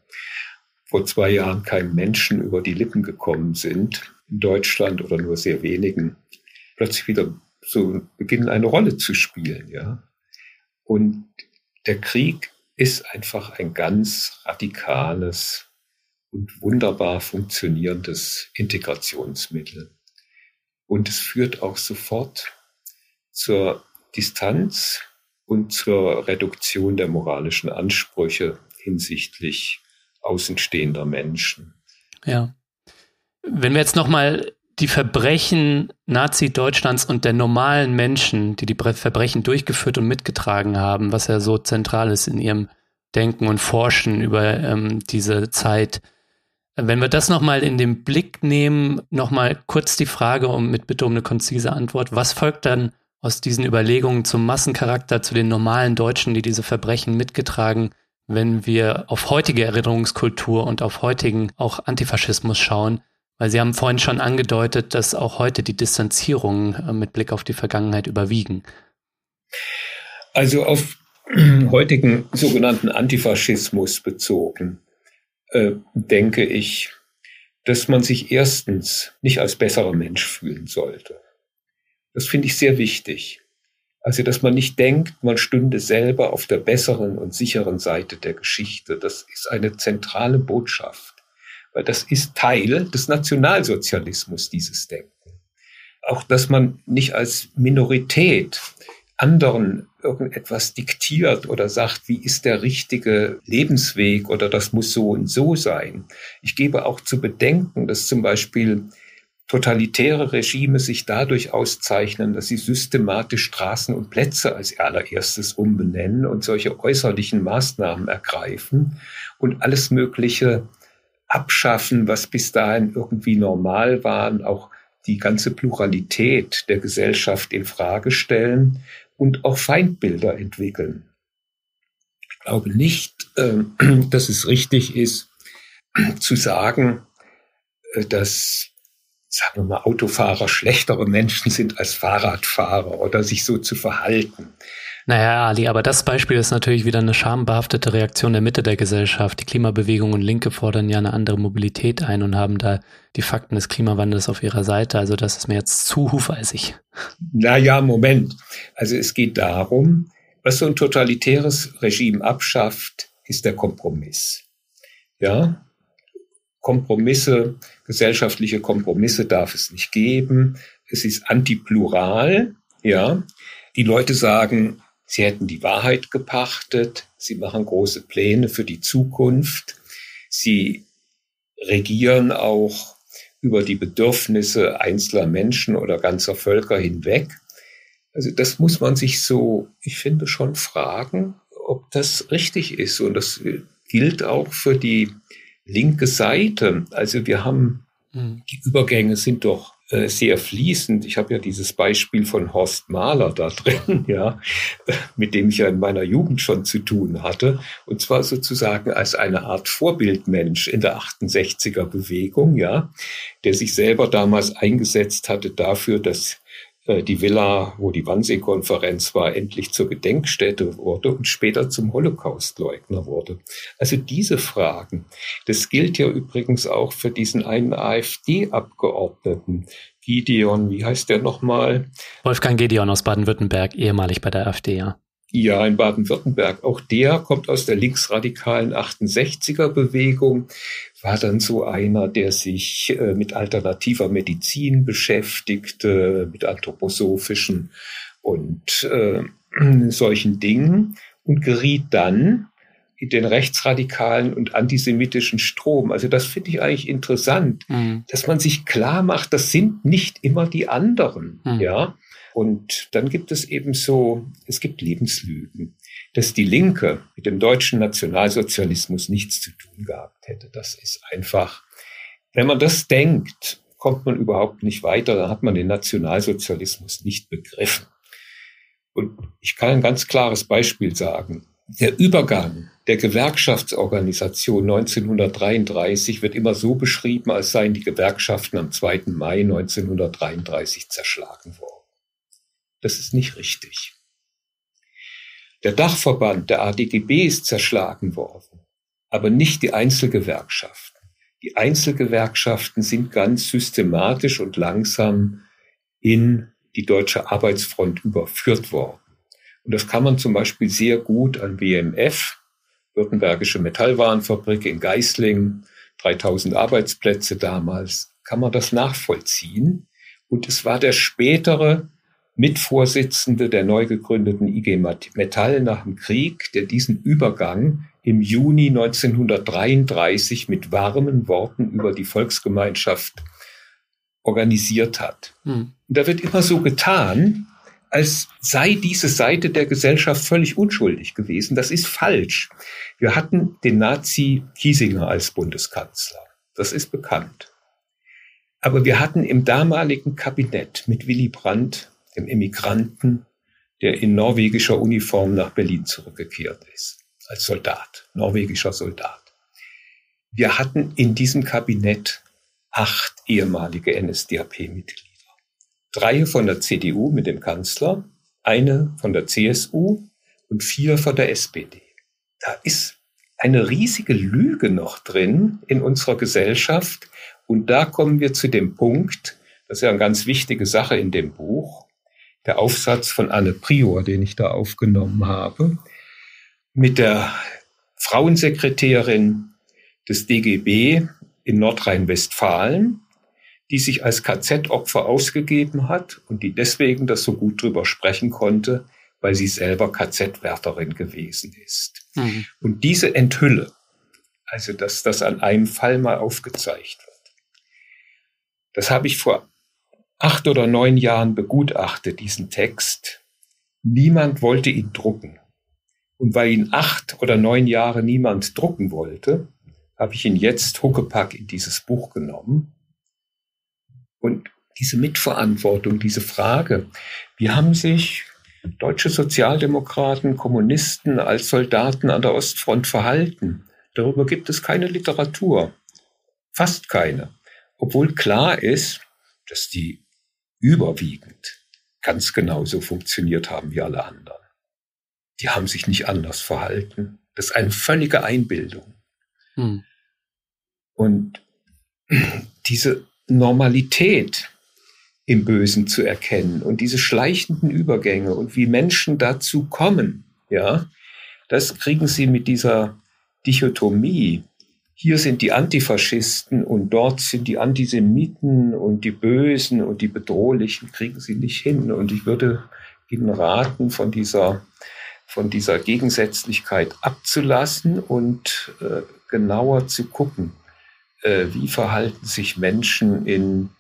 vor zwei Jahren keinem Menschen über die Lippen gekommen sind, in Deutschland oder nur sehr wenigen, plötzlich wieder so beginnen eine Rolle zu spielen, ja. Und der Krieg ist einfach ein ganz radikales und wunderbar funktionierendes Integrationsmittel. Und es führt auch sofort zur Distanz und zur Reduktion der moralischen Ansprüche hinsichtlich außenstehender Menschen. Ja. Wenn wir jetzt nochmal die Verbrechen Nazi-Deutschlands und der normalen Menschen, die die Verbrechen durchgeführt und mitgetragen haben, was ja so zentral ist in ihrem Denken und Forschen über ähm, diese Zeit, wenn wir das nochmal in den Blick nehmen, nochmal kurz die Frage um mit Bitte um eine konzise Antwort. Was folgt dann aus diesen Überlegungen zum Massencharakter, zu den normalen Deutschen, die diese Verbrechen mitgetragen, wenn wir auf heutige Erinnerungskultur und auf heutigen auch Antifaschismus schauen? Weil Sie haben vorhin schon angedeutet, dass auch heute die Distanzierungen äh, mit Blick auf die Vergangenheit überwiegen. Also auf heutigen sogenannten Antifaschismus bezogen äh, denke ich, dass man sich erstens nicht als besserer Mensch fühlen sollte. Das finde ich sehr wichtig. Also, dass man nicht denkt, man stünde selber auf der besseren und sicheren Seite der Geschichte. Das ist eine zentrale Botschaft, weil das ist Teil des Nationalsozialismus, dieses Denken. Auch, dass man nicht als Minorität anderen irgendetwas diktiert oder sagt, wie ist der richtige Lebensweg oder das muss so und so sein. Ich gebe auch zu bedenken, dass zum Beispiel totalitäre Regime sich dadurch auszeichnen, dass sie systematisch Straßen und Plätze als allererstes umbenennen und solche äußerlichen Maßnahmen ergreifen und alles Mögliche abschaffen, was bis dahin irgendwie normal war, auch die ganze Pluralität der Gesellschaft in Frage stellen und auch Feindbilder entwickeln. Ich glaube nicht, ähm, dass es richtig ist, zu sagen, äh, dass sagen wir mal, Autofahrer schlechtere Menschen sind als Fahrradfahrer oder sich so zu verhalten. Naja, Ali, aber das Beispiel ist natürlich wieder eine schambehaftete Reaktion der Mitte der Gesellschaft. Die Klimabewegung und Linke fordern ja eine andere Mobilität ein und haben da die Fakten des Klimawandels auf ihrer Seite. Also das ist mir jetzt zu hufeisig. Naja, Moment. Also es geht darum, was so ein totalitäres Regime abschafft, ist der Kompromiss. Ja, Kompromisse, gesellschaftliche Kompromisse darf es nicht geben. Es ist antiplural. Ja, die Leute sagen, Sie hätten die Wahrheit gepachtet. Sie machen große Pläne für die Zukunft. Sie regieren auch über die Bedürfnisse einzelner Menschen oder ganzer Völker hinweg. Also das muss man sich so, ich finde, schon fragen, ob das richtig ist. Und das gilt auch für die linke Seite. Also wir haben, hm. die Übergänge sind doch äh, sehr fließend. Ich habe ja dieses Beispiel von Horst Mahler da drin, ja, mit dem ich ja in meiner Jugend schon zu tun hatte. Und zwar sozusagen als eine Art Vorbildmensch in der 68er Bewegung, ja, der sich selber damals eingesetzt hatte dafür, dass die Villa, wo die Wannsee-Konferenz war, endlich zur Gedenkstätte wurde und später zum Holocaustleugner wurde. Also diese Fragen, das gilt ja übrigens auch für diesen einen AfD-Abgeordneten, Gideon, wie heißt der nochmal? Wolfgang Gideon aus Baden-Württemberg, ehemalig bei der AfD, ja. Ja, in Baden-Württemberg. Auch der kommt aus der linksradikalen 68er Bewegung, war dann so einer, der sich äh, mit alternativer Medizin beschäftigte, mit anthroposophischen und äh, solchen Dingen und geriet dann in den rechtsradikalen und antisemitischen Strom. Also das finde ich eigentlich interessant, mhm. dass man sich klar macht, das sind nicht immer die anderen, mhm. ja. Und dann gibt es eben so, es gibt Lebenslügen, dass die Linke mit dem deutschen Nationalsozialismus nichts zu tun gehabt hätte. Das ist einfach, wenn man das denkt, kommt man überhaupt nicht weiter, dann hat man den Nationalsozialismus nicht begriffen. Und ich kann ein ganz klares Beispiel sagen. Der Übergang der Gewerkschaftsorganisation 1933 wird immer so beschrieben, als seien die Gewerkschaften am 2. Mai 1933 zerschlagen worden. Das ist nicht richtig. Der Dachverband der ADGB ist zerschlagen worden, aber nicht die Einzelgewerkschaften. Die Einzelgewerkschaften sind ganz systematisch und langsam in die deutsche Arbeitsfront überführt worden. Und das kann man zum Beispiel sehr gut an WMF, Württembergische Metallwarenfabrik in Geislingen, 3000 Arbeitsplätze damals, kann man das nachvollziehen. Und es war der spätere Mitvorsitzende der neu gegründeten IG Metall nach dem Krieg, der diesen Übergang im Juni 1933 mit warmen Worten über die Volksgemeinschaft organisiert hat. Hm. Und da wird immer so getan, als sei diese Seite der Gesellschaft völlig unschuldig gewesen. Das ist falsch. Wir hatten den Nazi Kiesinger als Bundeskanzler. Das ist bekannt. Aber wir hatten im damaligen Kabinett mit Willy Brandt dem Immigranten, der in norwegischer Uniform nach Berlin zurückgekehrt ist, als Soldat, norwegischer Soldat. Wir hatten in diesem Kabinett acht ehemalige NSDAP-Mitglieder. Drei von der CDU mit dem Kanzler, eine von der CSU und vier von der SPD. Da ist eine riesige Lüge noch drin in unserer Gesellschaft. Und da kommen wir zu dem Punkt, das ist ja eine ganz wichtige Sache in dem Buch, der Aufsatz von Anne Prior, den ich da aufgenommen habe, mit der Frauensekretärin des DGB in Nordrhein-Westfalen, die sich als KZ-Opfer ausgegeben hat und die deswegen das so gut drüber sprechen konnte, weil sie selber KZ-Wärterin gewesen ist. Mhm. Und diese Enthülle, also dass das an einem Fall mal aufgezeigt wird, das habe ich vor acht oder neun Jahren begutachtet, diesen Text. Niemand wollte ihn drucken. Und weil ihn acht oder neun Jahre niemand drucken wollte, habe ich ihn jetzt Huckepack in dieses Buch genommen. Und diese Mitverantwortung, diese Frage, wie haben sich deutsche Sozialdemokraten, Kommunisten als Soldaten an der Ostfront verhalten? Darüber gibt es keine Literatur, fast keine, obwohl klar ist, dass die überwiegend ganz genauso funktioniert haben wie alle anderen. Die haben sich nicht anders verhalten. Das ist eine völlige Einbildung. Hm. Und diese Normalität im Bösen zu erkennen und diese schleichenden Übergänge und wie Menschen dazu kommen, ja, das kriegen sie mit dieser Dichotomie. Hier sind die Antifaschisten und dort sind die Antisemiten und die Bösen und die Bedrohlichen, kriegen sie nicht hin. Und ich würde Ihnen raten, von dieser, von dieser Gegensätzlichkeit abzulassen und äh, genauer zu gucken, äh, wie verhalten sich Menschen in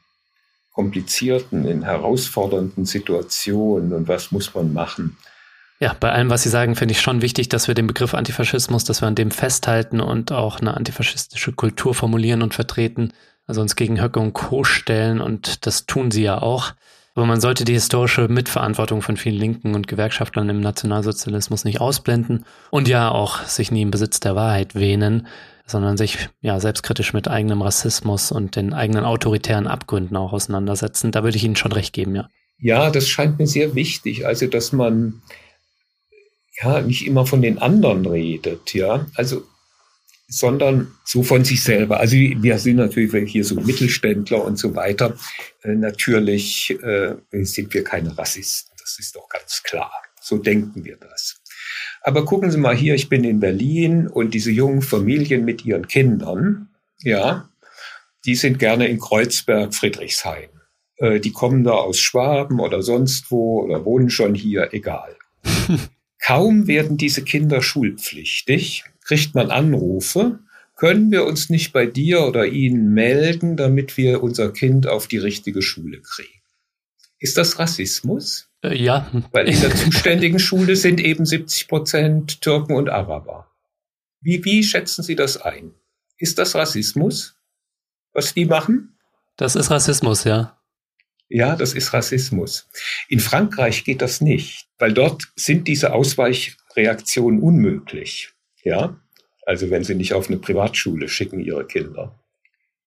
komplizierten, in herausfordernden Situationen und was muss man machen. Ja, bei allem, was Sie sagen, finde ich schon wichtig, dass wir den Begriff Antifaschismus, dass wir an dem festhalten und auch eine antifaschistische Kultur formulieren und vertreten, also uns gegen Höcke und Co. stellen und das tun Sie ja auch. Aber man sollte die historische Mitverantwortung von vielen Linken und Gewerkschaftlern im Nationalsozialismus nicht ausblenden und ja auch sich nie im Besitz der Wahrheit wähnen sondern sich ja selbstkritisch mit eigenem Rassismus und den eigenen autoritären Abgründen auch auseinandersetzen. Da würde ich Ihnen schon recht geben, ja. Ja, das scheint mir sehr wichtig. Also, dass man ja nicht immer von den anderen redet, ja. Also, sondern so von sich selber. Also wir sind natürlich hier so Mittelständler und so weiter. Äh, natürlich äh, sind wir keine Rassisten. Das ist doch ganz klar. So denken wir das. Aber gucken Sie mal hier, ich bin in Berlin und diese jungen Familien mit ihren Kindern, ja, die sind gerne in Kreuzberg, Friedrichshain. Äh, die kommen da aus Schwaben oder sonst wo oder wohnen schon hier, egal. Kaum werden diese Kinder schulpflichtig, kriegt man Anrufe, können wir uns nicht bei dir oder ihnen melden, damit wir unser Kind auf die richtige Schule kriegen. Ist das Rassismus? Äh, ja. Weil in der zuständigen Schule sind eben 70 Prozent Türken und Araber. Wie, wie schätzen Sie das ein? Ist das Rassismus, was die machen? Das ist Rassismus, ja. Ja, das ist Rassismus. In Frankreich geht das nicht, weil dort sind diese Ausweichreaktionen unmöglich. Ja, also wenn sie nicht auf eine Privatschule schicken ihre Kinder.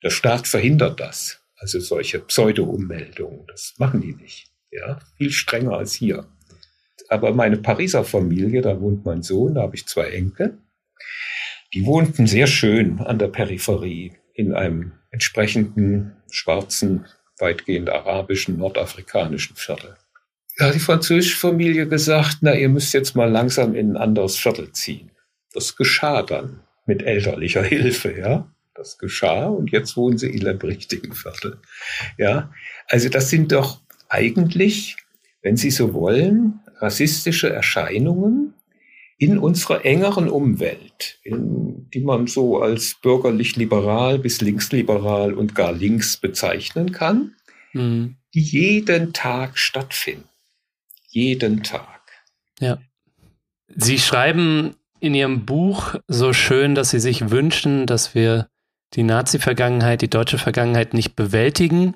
Der Staat verhindert das. Also solche Pseudo-Ummeldungen, das machen die nicht. Ja, viel strenger als hier. Aber meine Pariser Familie, da wohnt mein Sohn, da habe ich zwei Enkel, die wohnten sehr schön an der Peripherie in einem entsprechenden schwarzen, weitgehend arabischen, nordafrikanischen Viertel. Da hat die französische Familie gesagt, na, ihr müsst jetzt mal langsam in ein anderes Viertel ziehen. Das geschah dann mit elterlicher Hilfe, ja. Das geschah und jetzt wohnen sie in einem richtigen Viertel. Ja, also das sind doch eigentlich, wenn Sie so wollen, rassistische Erscheinungen in unserer engeren Umwelt, in, die man so als bürgerlich-liberal bis linksliberal und gar links bezeichnen kann, mhm. die jeden Tag stattfinden. Jeden Tag. Ja. Sie schreiben in Ihrem Buch so schön, dass Sie sich wünschen, dass wir die Nazi-Vergangenheit, die deutsche Vergangenheit nicht bewältigen,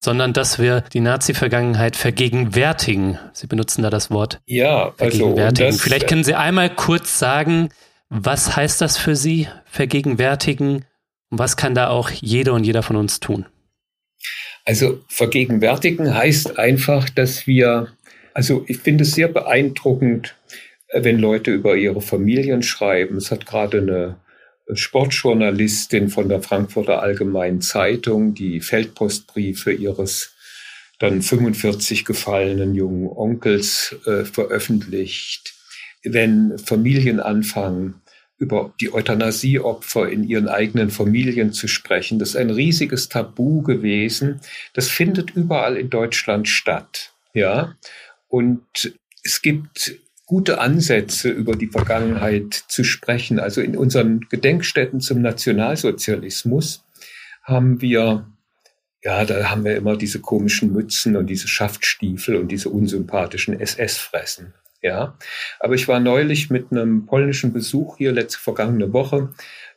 sondern dass wir die Nazi-Vergangenheit vergegenwärtigen. Sie benutzen da das Wort. Ja, also das, Vielleicht können Sie einmal kurz sagen, was heißt das für Sie, vergegenwärtigen? Und was kann da auch jeder und jeder von uns tun? Also vergegenwärtigen heißt einfach, dass wir, also ich finde es sehr beeindruckend, wenn Leute über ihre Familien schreiben. Es hat gerade eine Sportjournalistin von der Frankfurter Allgemeinen Zeitung die Feldpostbriefe ihres dann 45 gefallenen jungen Onkels äh, veröffentlicht. Wenn Familien anfangen, über die Euthanasieopfer in ihren eigenen Familien zu sprechen, das ist ein riesiges Tabu gewesen. Das findet überall in Deutschland statt. Ja. Und es gibt gute Ansätze, über die Vergangenheit zu sprechen. Also in unseren Gedenkstätten zum Nationalsozialismus haben wir, ja, da haben wir immer diese komischen Mützen und diese Schaftstiefel und diese unsympathischen SS-Fressen. Ja, aber ich war neulich mit einem polnischen Besuch hier letzte vergangene Woche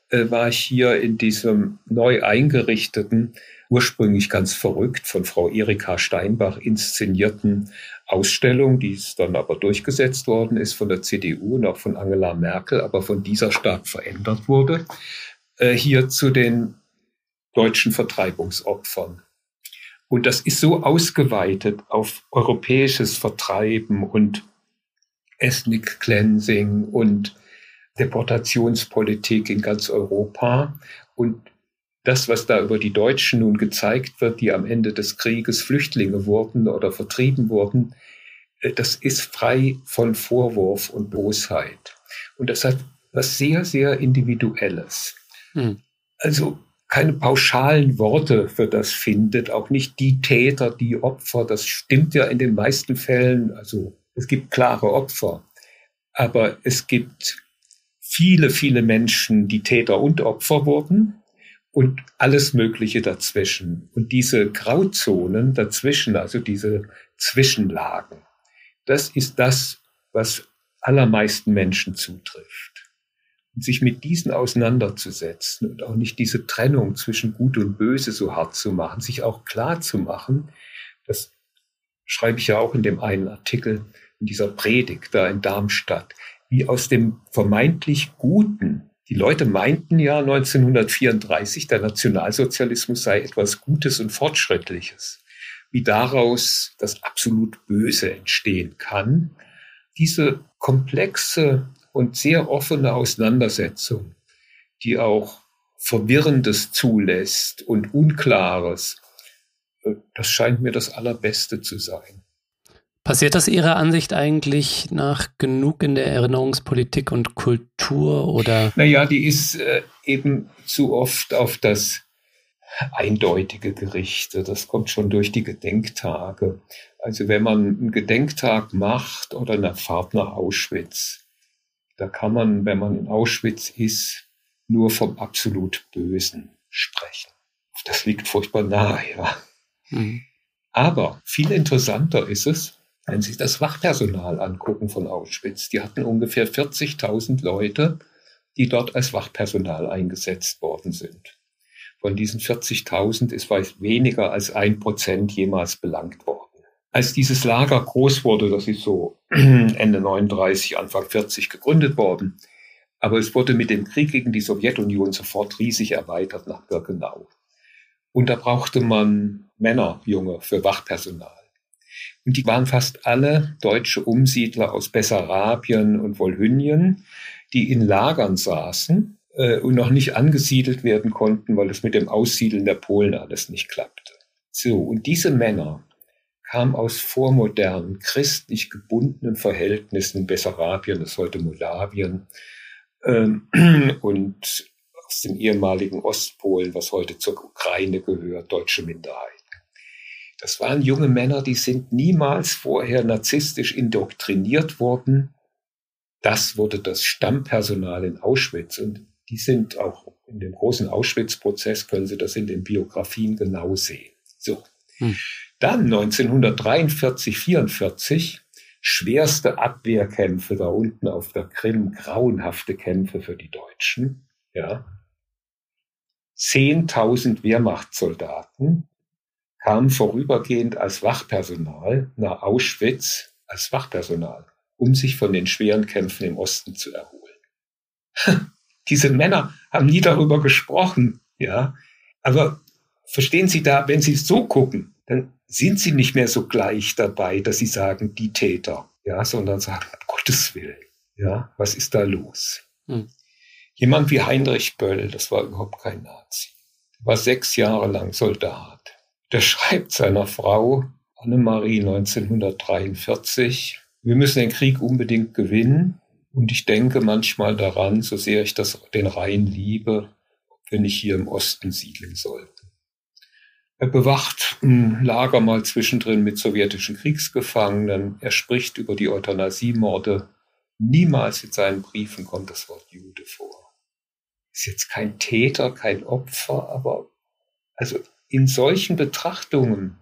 äh, war ich hier in diesem neu eingerichteten, ursprünglich ganz verrückt von Frau Erika Steinbach inszenierten Ausstellung, die es dann aber durchgesetzt worden ist von der CDU und auch von Angela Merkel, aber von dieser stark verändert wurde, äh, hier zu den deutschen Vertreibungsopfern. Und das ist so ausgeweitet auf europäisches Vertreiben und Ethnic Cleansing und Deportationspolitik in ganz Europa. Und das, was da über die Deutschen nun gezeigt wird, die am Ende des Krieges Flüchtlinge wurden oder vertrieben wurden, äh, das ist frei von Vorwurf und Bosheit. Und das hat was sehr, sehr Individuelles. Hm. Also keine pauschalen Worte für das findet, auch nicht die Täter, die Opfer. Das stimmt ja in den meisten Fällen. Also es gibt klare Opfer, aber es gibt viele, viele Menschen, die Täter und Opfer wurden und alles Mögliche dazwischen. Und diese Grauzonen dazwischen, also diese Zwischenlagen, das ist das, was allermeisten Menschen zutrifft. Und sich mit diesen auseinanderzusetzen und auch nicht diese Trennung zwischen Gut und Böse so hart zu machen, sich auch klar zu machen, das schreibe ich ja auch in dem einen Artikel in dieser Predigt da in Darmstadt, wie aus dem vermeintlich Guten, die Leute meinten ja 1934, der Nationalsozialismus sei etwas Gutes und Fortschrittliches, wie daraus das absolut Böse entstehen kann. Diese komplexe und sehr offene Auseinandersetzung, die auch Verwirrendes zulässt und Unklares, äh, das scheint mir das Allerbeste zu sein. Passiert das Ihrer Ansicht eigentlich nach genug in der Erinnerungspolitik und Kultur oder? Naja, die ist äh, eben zu oft auf das eindeutige gerichtet. Das kommt schon durch die Gedenktage. Also wenn man einen Gedenktag macht oder eine Fahrt nach Auschwitz, da kann man, wenn man in Auschwitz ist, nur vom absolut Bösen sprechen. Das liegt furchtbar nahe, ja. Mhm. Aber viel interessanter ist es, wenn Sie das Wachpersonal angucken von Auschwitz. Die hatten ungefähr 40.000 Leute, die dort als Wachpersonal eingesetzt worden sind. Von diesen 40.000 ist weit weniger als ein Prozent jemals belangt worden als dieses Lager groß wurde, das ist so Ende 39, Anfang 40 gegründet worden, aber es wurde mit dem Krieg gegen die Sowjetunion sofort riesig erweitert nach Birkenau. Und da brauchte man Männer, Junge, für Wachpersonal. Und die waren fast alle deutsche Umsiedler aus Bessarabien und Wolhynien, die in Lagern saßen äh, und noch nicht angesiedelt werden konnten, weil es mit dem Aussiedeln der Polen alles nicht klappte. So, und diese Männer, kam aus vormodernen, christlich gebundenen Verhältnissen in Bessarabien, das ist heute Moldawien, ähm, und aus dem ehemaligen Ostpolen, was heute zur Ukraine gehört, deutsche Minderheiten. Das waren junge Männer, die sind niemals vorher narzisstisch indoktriniert worden. Das wurde das Stammpersonal in Auschwitz und die sind auch in dem großen Auschwitz-Prozess, können Sie das in den Biografien genau sehen. So. Hm. Dann 1943, 44 schwerste Abwehrkämpfe da unten auf der Krim, grauenhafte Kämpfe für die Deutschen, ja. 10.000 Wehrmachtssoldaten kamen vorübergehend als Wachpersonal nach Auschwitz als Wachpersonal, um sich von den schweren Kämpfen im Osten zu erholen. Diese Männer haben nie darüber gesprochen, ja. Aber verstehen Sie da, wenn Sie so gucken, dann sind sie nicht mehr so gleich dabei, dass sie sagen, die Täter, ja, sondern sagen, um Gottes Willen, ja, was ist da los? Hm. Jemand wie Heinrich Böll, das war überhaupt kein Nazi, war sechs Jahre lang Soldat. Der schreibt seiner Frau, Annemarie 1943, wir müssen den Krieg unbedingt gewinnen. Und ich denke manchmal daran, so sehr ich das, den Rhein liebe, ob wir nicht hier im Osten siedeln sollten. Er bewacht ein Lager mal zwischendrin mit sowjetischen Kriegsgefangenen. Er spricht über die Euthanasiemorde. Niemals in seinen Briefen kommt das Wort Jude vor. Ist jetzt kein Täter, kein Opfer, aber also in solchen Betrachtungen,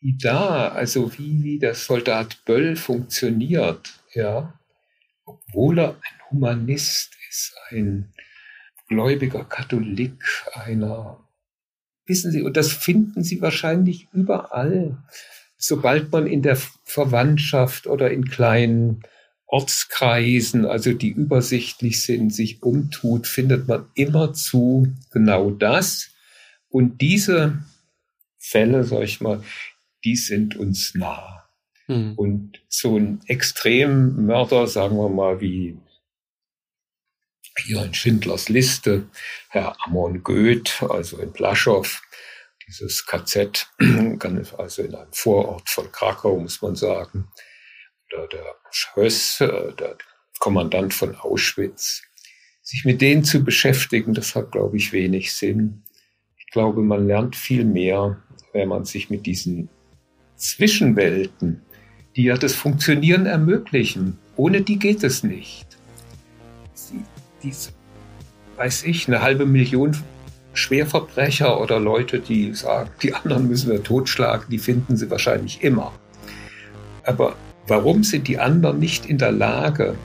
wie da, also wie, wie der Soldat Böll funktioniert, ja, obwohl er ein Humanist ist, ein gläubiger Katholik, einer, wissen Sie, und das finden Sie wahrscheinlich überall. Sobald man in der Verwandtschaft oder in kleinen Ortskreisen, also die übersichtlich sind, sich umtut, findet man immerzu genau das. Und diese Fälle, sag ich mal, die sind uns nah. Mhm. Und so ein Extremmörder, sagen wir mal, wie hier in Schindlers Liste, Herr Amon Goeth, also in Plaschow, dieses KZ, also in einem Vorort von Krakau, muss man sagen, oder der Schöss, äh, der Kommandant von Auschwitz, sich mit denen zu beschäftigen, das hat, glaube ich, wenig Sinn. Ich glaube, man lernt viel mehr, wenn man sich mit diesen Zwischenwelten, die ja das Funktionieren ermöglichen, ohne die geht es nicht die, weiß ich, eine halbe Million Schwerverbrecher oder Leute, die sagen, die anderen müssen wir totschlagen, die finden sie wahrscheinlich immer. Aber warum sind die anderen nicht in der Lage,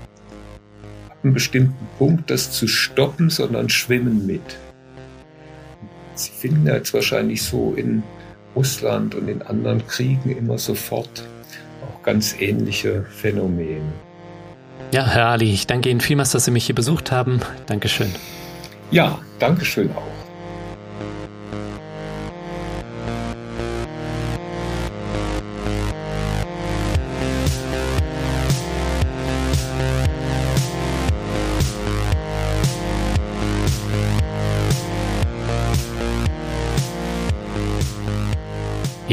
ab einem bestimmten Punkt das zu stoppen, sondern schwimmen mit? Sie finden ja jetzt wahrscheinlich so in Russland und in anderen Kriegen immer sofort auch ganz ähnliche Phänomene. Ja, Herr Ali, ich danke Ihnen vielmals, dass Sie mich hier besucht haben. Dankeschön. Ja, Dankeschön auch.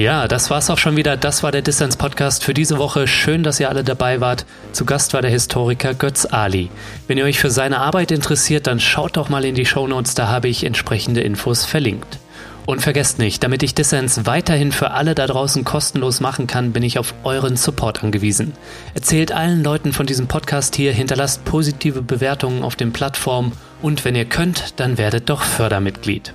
Ja, das war's auch schon wieder. Das war der Distance Podcast für diese Woche. Schön, dass ihr alle dabei wart. Zu Gast war der Historiker Götz Ali. Wenn ihr euch für seine Arbeit interessiert, dann schaut doch mal in die Shownotes, da habe ich entsprechende Infos verlinkt. Und vergesst nicht, damit ich Dissens weiterhin für alle da draußen kostenlos machen kann, bin ich auf euren Support angewiesen. Erzählt allen Leuten von diesem Podcast hier, hinterlasst positive Bewertungen auf den Plattformen und wenn ihr könnt, dann werdet doch Fördermitglied.